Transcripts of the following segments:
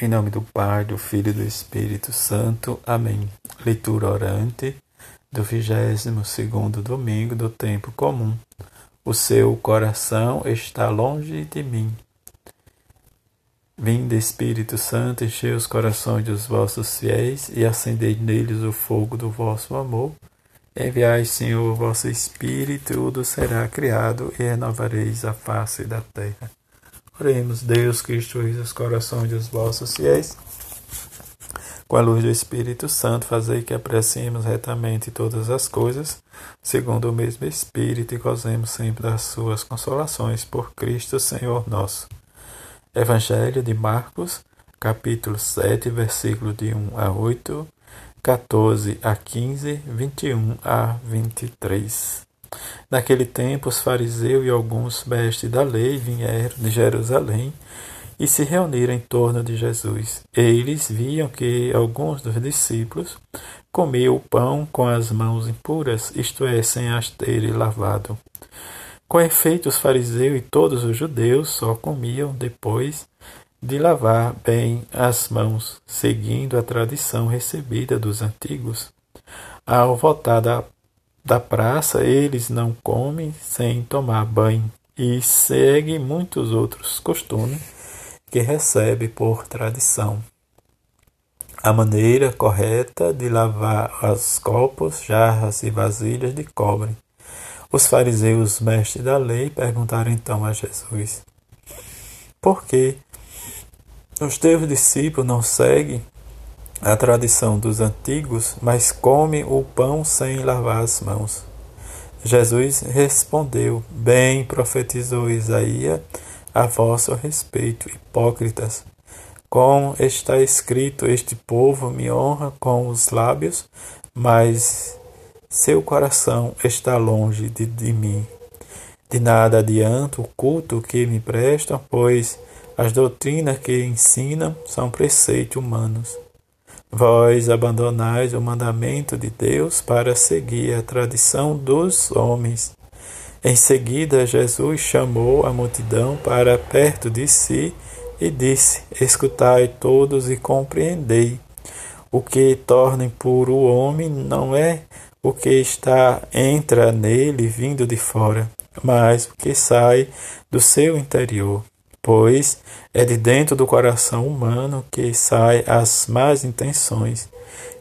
Em nome do Pai, do Filho e do Espírito Santo. Amém. Leitura orante do vigésimo segundo domingo do tempo comum. O seu coração está longe de mim. Vinde, Espírito Santo, enchei os corações dos vossos fiéis e acendei neles o fogo do vosso amor. Enviai, Senhor, o vosso Espírito, e tudo será criado e renovareis a face da terra. Oremos, Deus, que instruís os corações dos vossos fiéis. Com a luz do Espírito Santo, fazei que apreciemos retamente todas as coisas, segundo o mesmo Espírito, e gozemos sempre das suas consolações, por Cristo Senhor nosso. Evangelho de Marcos, capítulo 7, versículo de 1 a 8, 14 a 15, 21 a 23. Naquele tempo, os fariseus e alguns mestres da lei vieram de Jerusalém e se reuniram em torno de Jesus. Eles viam que alguns dos discípulos comiam o pão com as mãos impuras, isto é, sem as terem lavado. Com efeito, os fariseus e todos os judeus só comiam depois de lavar bem as mãos, seguindo a tradição recebida dos antigos. Ao voltar da da praça, eles não comem sem tomar banho e seguem muitos outros costumes que recebe por tradição. A maneira correta de lavar os copos, jarras e vasilhas de cobre. Os fariseus, mestres da lei, perguntaram então a Jesus: Por que os teus discípulos não seguem a tradição dos antigos, mas come o pão sem lavar as mãos. Jesus respondeu: Bem profetizou Isaías a vosso respeito, hipócritas. Como está escrito: Este povo me honra com os lábios, mas seu coração está longe de, de mim. De nada adianta o culto que me prestam, pois as doutrinas que ensinam são preceitos humanos. Vós abandonais o mandamento de Deus para seguir a tradição dos homens. Em seguida, Jesus chamou a multidão para perto de si e disse: Escutai todos e compreendei. O que torna impuro o homem não é o que está entra nele vindo de fora, mas o que sai do seu interior pois é de dentro do coração humano que saem as más intenções,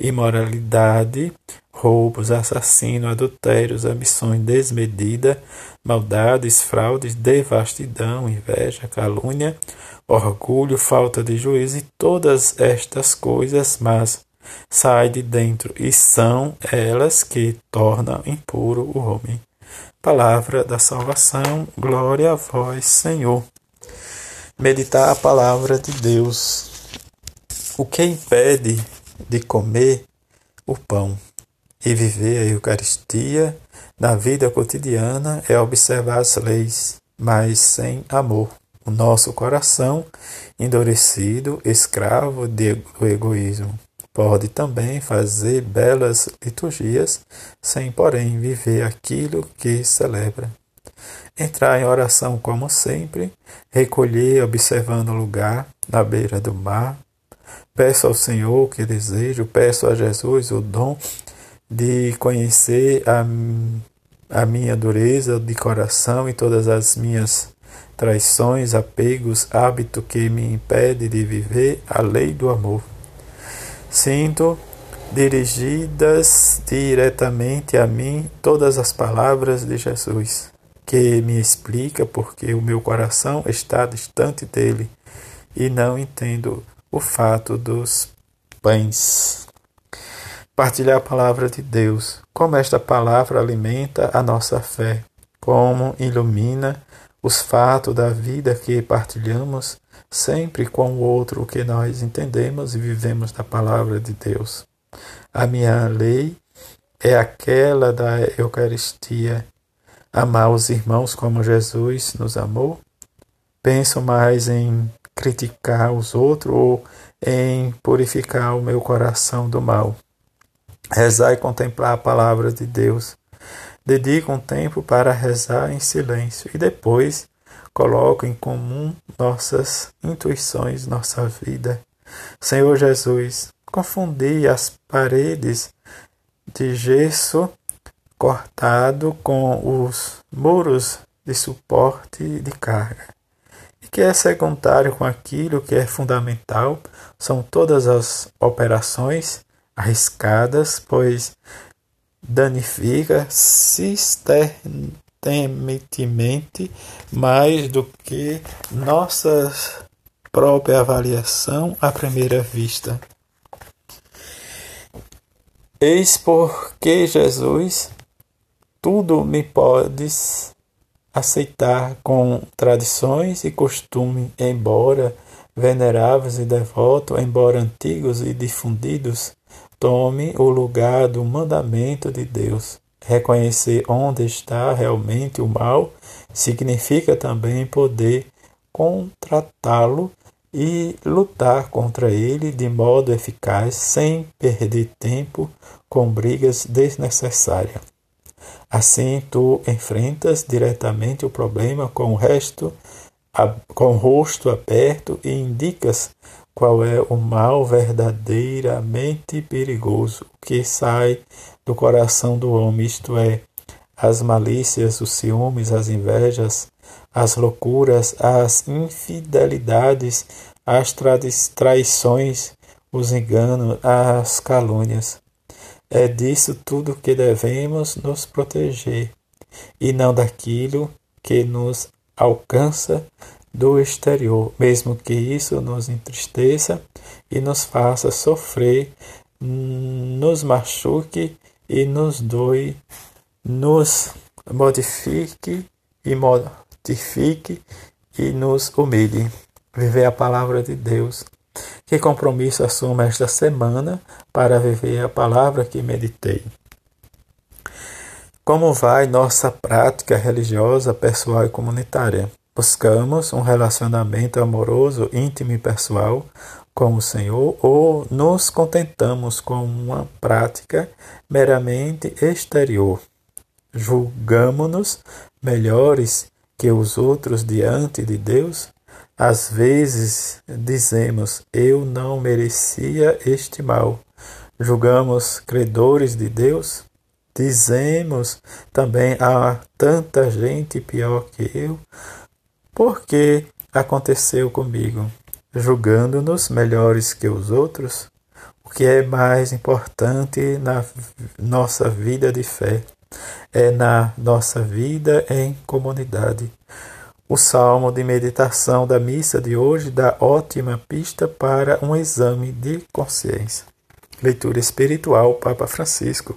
imoralidade, roubos, assassino, adultérios, ambições desmedida, maldades, fraudes, devastidão, inveja, calúnia, orgulho, falta de juízo e todas estas coisas mas saem de dentro e são elas que tornam impuro o homem. Palavra da salvação, glória a vós, Senhor meditar a palavra de Deus. O que impede de comer o pão e viver a Eucaristia na vida cotidiana é observar as leis, mas sem amor. O nosso coração, endurecido, escravo do egoísmo, pode também fazer belas liturgias, sem, porém, viver aquilo que celebra entrar em oração como sempre, recolher observando o lugar na beira do mar. Peço ao Senhor o que desejo, peço a Jesus o dom de conhecer a, a minha dureza de coração e todas as minhas traições, apegos, hábito que me impede de viver a lei do amor. Sinto dirigidas diretamente a mim todas as palavras de Jesus que me explica porque o meu coração está distante dele e não entendo o fato dos pães. Partilhar a palavra de Deus, como esta palavra alimenta a nossa fé, como ilumina os fatos da vida que partilhamos sempre com o outro que nós entendemos e vivemos da palavra de Deus. A minha lei é aquela da Eucaristia amar os irmãos como Jesus nos amou? Penso mais em criticar os outros ou em purificar o meu coração do mal. Rezar e contemplar a palavra de Deus. Dedico um tempo para rezar em silêncio e depois coloco em comum nossas intuições, nossa vida. Senhor Jesus, confundi as paredes de gesso cortado com os muros de suporte de carga. E que é secundário com aquilo que é fundamental são todas as operações arriscadas, pois danifica sistematicamente mais do que nossa própria avaliação à primeira vista. Eis porque Jesus tudo me podes aceitar com tradições e costumes, embora veneráveis e devotos, embora antigos e difundidos, tome o lugar do mandamento de Deus. Reconhecer onde está realmente o mal significa também poder contratá-lo e lutar contra ele de modo eficaz, sem perder tempo com brigas desnecessárias. Assim, tu enfrentas diretamente o problema com o resto, com o rosto aberto e indicas qual é o mal verdadeiramente perigoso que sai do coração do homem, isto é, as malícias, os ciúmes, as invejas, as loucuras, as infidelidades, as traições, os enganos, as calúnias. É disso tudo que devemos nos proteger, e não daquilo que nos alcança do exterior, mesmo que isso nos entristeça e nos faça sofrer, nos machuque e nos doe, nos modifique e mortifique e nos humilhe. Viver a palavra de Deus. Que compromisso assumo esta semana para viver a palavra que meditei? Como vai nossa prática religiosa, pessoal e comunitária? Buscamos um relacionamento amoroso, íntimo e pessoal com o Senhor ou nos contentamos com uma prática meramente exterior? Julgamos-nos melhores que os outros diante de Deus? Às vezes dizemos: Eu não merecia este mal. Julgamos credores de Deus? Dizemos também há tanta gente pior que eu porque aconteceu comigo, julgando-nos melhores que os outros, o que é mais importante na nossa vida de fé é na nossa vida em comunidade. O salmo de meditação da missa de hoje dá ótima pista para um exame de consciência. Leitura espiritual, Papa Francisco.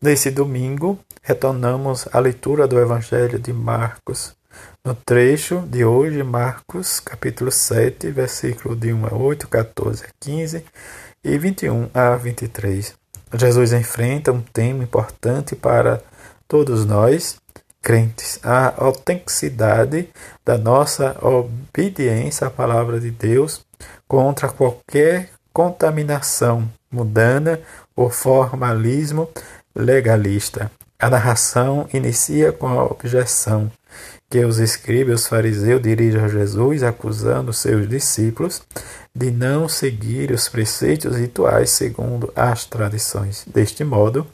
Nesse domingo, retornamos à leitura do Evangelho de Marcos, no trecho de hoje, Marcos, capítulo 7, versículo de 1 a 8, 14 a 15 e 21 a 23. Jesus enfrenta um tema importante para todos nós, crentes, a autenticidade da nossa obediência à palavra de Deus contra qualquer contaminação mundana ou formalismo legalista. A narração inicia com a objeção que os escribas e os fariseus dirigem a Jesus acusando seus discípulos de não seguir os preceitos rituais segundo as tradições. Deste modo,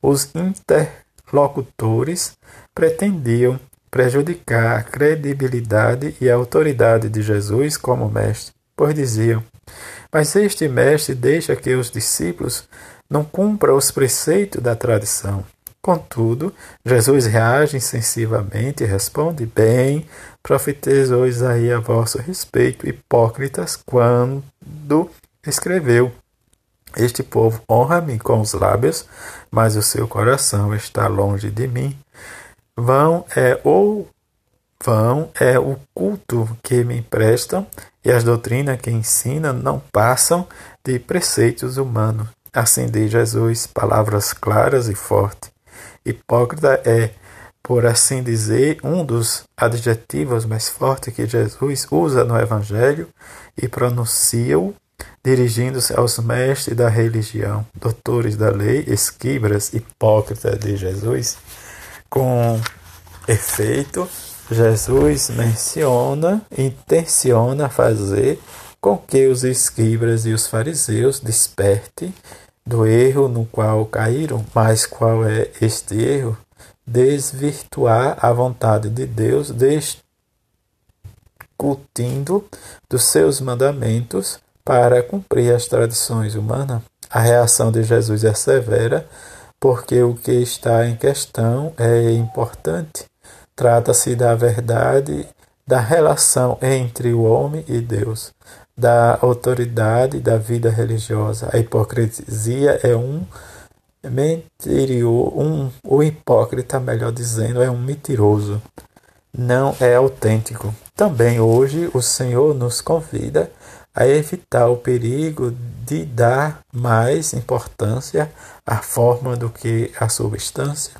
os interlocutores pretendiam prejudicar a credibilidade e a autoridade de Jesus como mestre, pois diziam: Mas este mestre deixa que os discípulos não cumpram os preceitos da tradição. Contudo, Jesus reage insensivamente e responde: Bem, profetizou Isaías a vosso respeito, hipócritas, quando escreveu: Este povo honra-me com os lábios, mas o seu coração está longe de mim. Vão é ou vão é o culto que me prestam, e as doutrinas que ensinam não passam de preceitos humanos. Assim diz Jesus, palavras claras e fortes. Hipócrita é, por assim dizer, um dos adjetivos mais fortes que Jesus usa no Evangelho e pronuncia-o dirigindo-se aos mestres da religião, doutores da lei, esquibras, hipócritas de Jesus. Com efeito, Jesus menciona, intenciona fazer com que os escribas e os fariseus desperte do erro no qual caíram. Mas qual é este erro? Desvirtuar a vontade de Deus, discutindo dos seus mandamentos para cumprir as tradições humanas. A reação de Jesus é severa, porque o que está em questão é importante. Trata-se da verdade da relação entre o homem e Deus, da autoridade da vida religiosa. A hipocrisia é um mentiroso, um, o hipócrita, melhor dizendo, é um mentiroso, não é autêntico. Também hoje o Senhor nos convida a evitar o perigo de dar mais importância à forma do que à substância.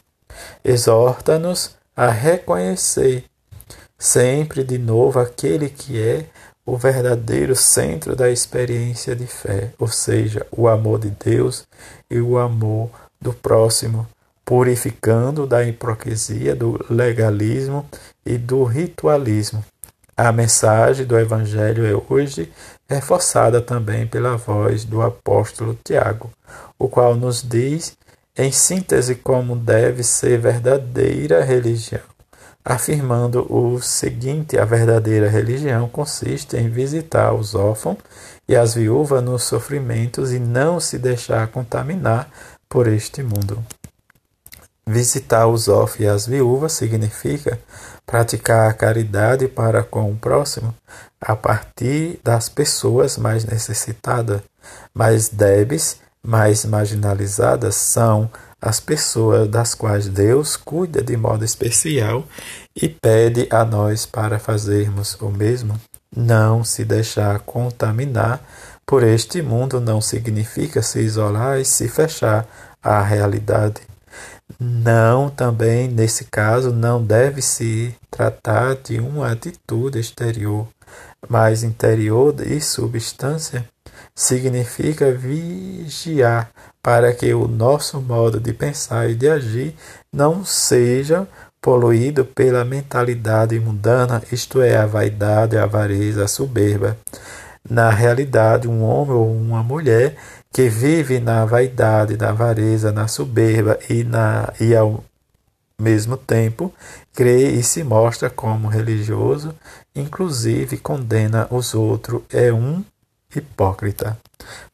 Exorta-nos a reconhecer sempre de novo aquele que é o verdadeiro centro da experiência de fé, ou seja, o amor de Deus e o amor do próximo, purificando da hipocrisia, do legalismo e do ritualismo. A mensagem do Evangelho é hoje reforçada também pela voz do apóstolo Tiago, o qual nos diz, em síntese, como deve ser verdadeira religião afirmando o seguinte: a verdadeira religião consiste em visitar os órfãos e as viúvas nos sofrimentos e não se deixar contaminar por este mundo. Visitar os órfãos e as viúvas significa praticar a caridade para com o próximo a partir das pessoas mais necessitadas, mais débeis, mais marginalizadas são as pessoas das quais Deus cuida de modo especial e pede a nós para fazermos o mesmo. Não se deixar contaminar por este mundo não significa se isolar e se fechar à realidade. Não, também nesse caso, não deve se tratar de uma atitude exterior, mas interior e substância. Significa vigiar para que o nosso modo de pensar e de agir não seja poluído pela mentalidade mundana, isto é, a vaidade, a avareza, a soberba. Na realidade, um homem ou uma mulher que vive na vaidade, na avareza, na soberba e, na, e ao mesmo tempo crê e se mostra como religioso, inclusive condena os outros, é um hipócrita.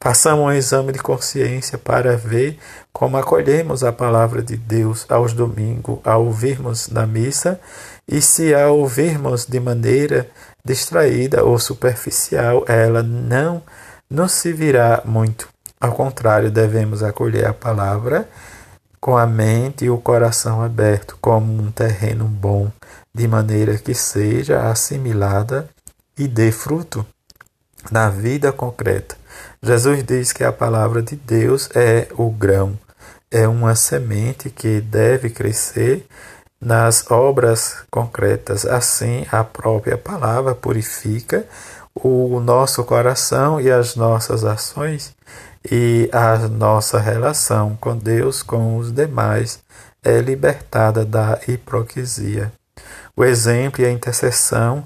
Façamos um exame de consciência para ver como acolhemos a palavra de Deus aos domingos, ao ouvirmos na missa, e se a ouvirmos de maneira distraída ou superficial, ela não nos servirá muito. Ao contrário, devemos acolher a palavra com a mente e o coração aberto, como um terreno bom, de maneira que seja assimilada e dê fruto na vida concreta. Jesus diz que a palavra de Deus é o grão, é uma semente que deve crescer nas obras concretas. Assim, a própria palavra purifica o nosso coração e as nossas ações e a nossa relação com Deus, com os demais, é libertada da hipocrisia. O exemplo e a intercessão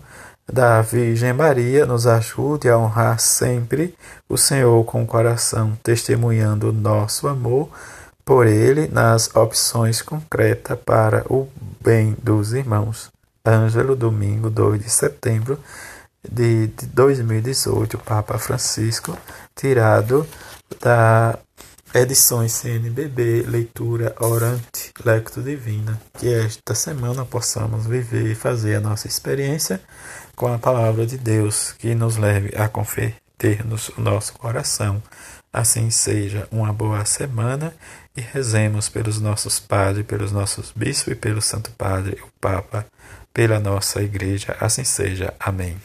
da Virgem Maria nos ajude a honrar sempre o Senhor com o coração, testemunhando o nosso amor por Ele nas opções concretas para o bem dos irmãos. Ângelo, domingo 2 de setembro de 2018, Papa Francisco, tirado da Edições CNBB, leitura orante, lecto divina. Que esta semana possamos viver e fazer a nossa experiência com a palavra de Deus, que nos leve a converter-nos o nosso coração. Assim seja uma boa semana e rezemos pelos nossos padres, pelos nossos bispos e pelo Santo Padre, o Papa, pela nossa Igreja. Assim seja. Amém.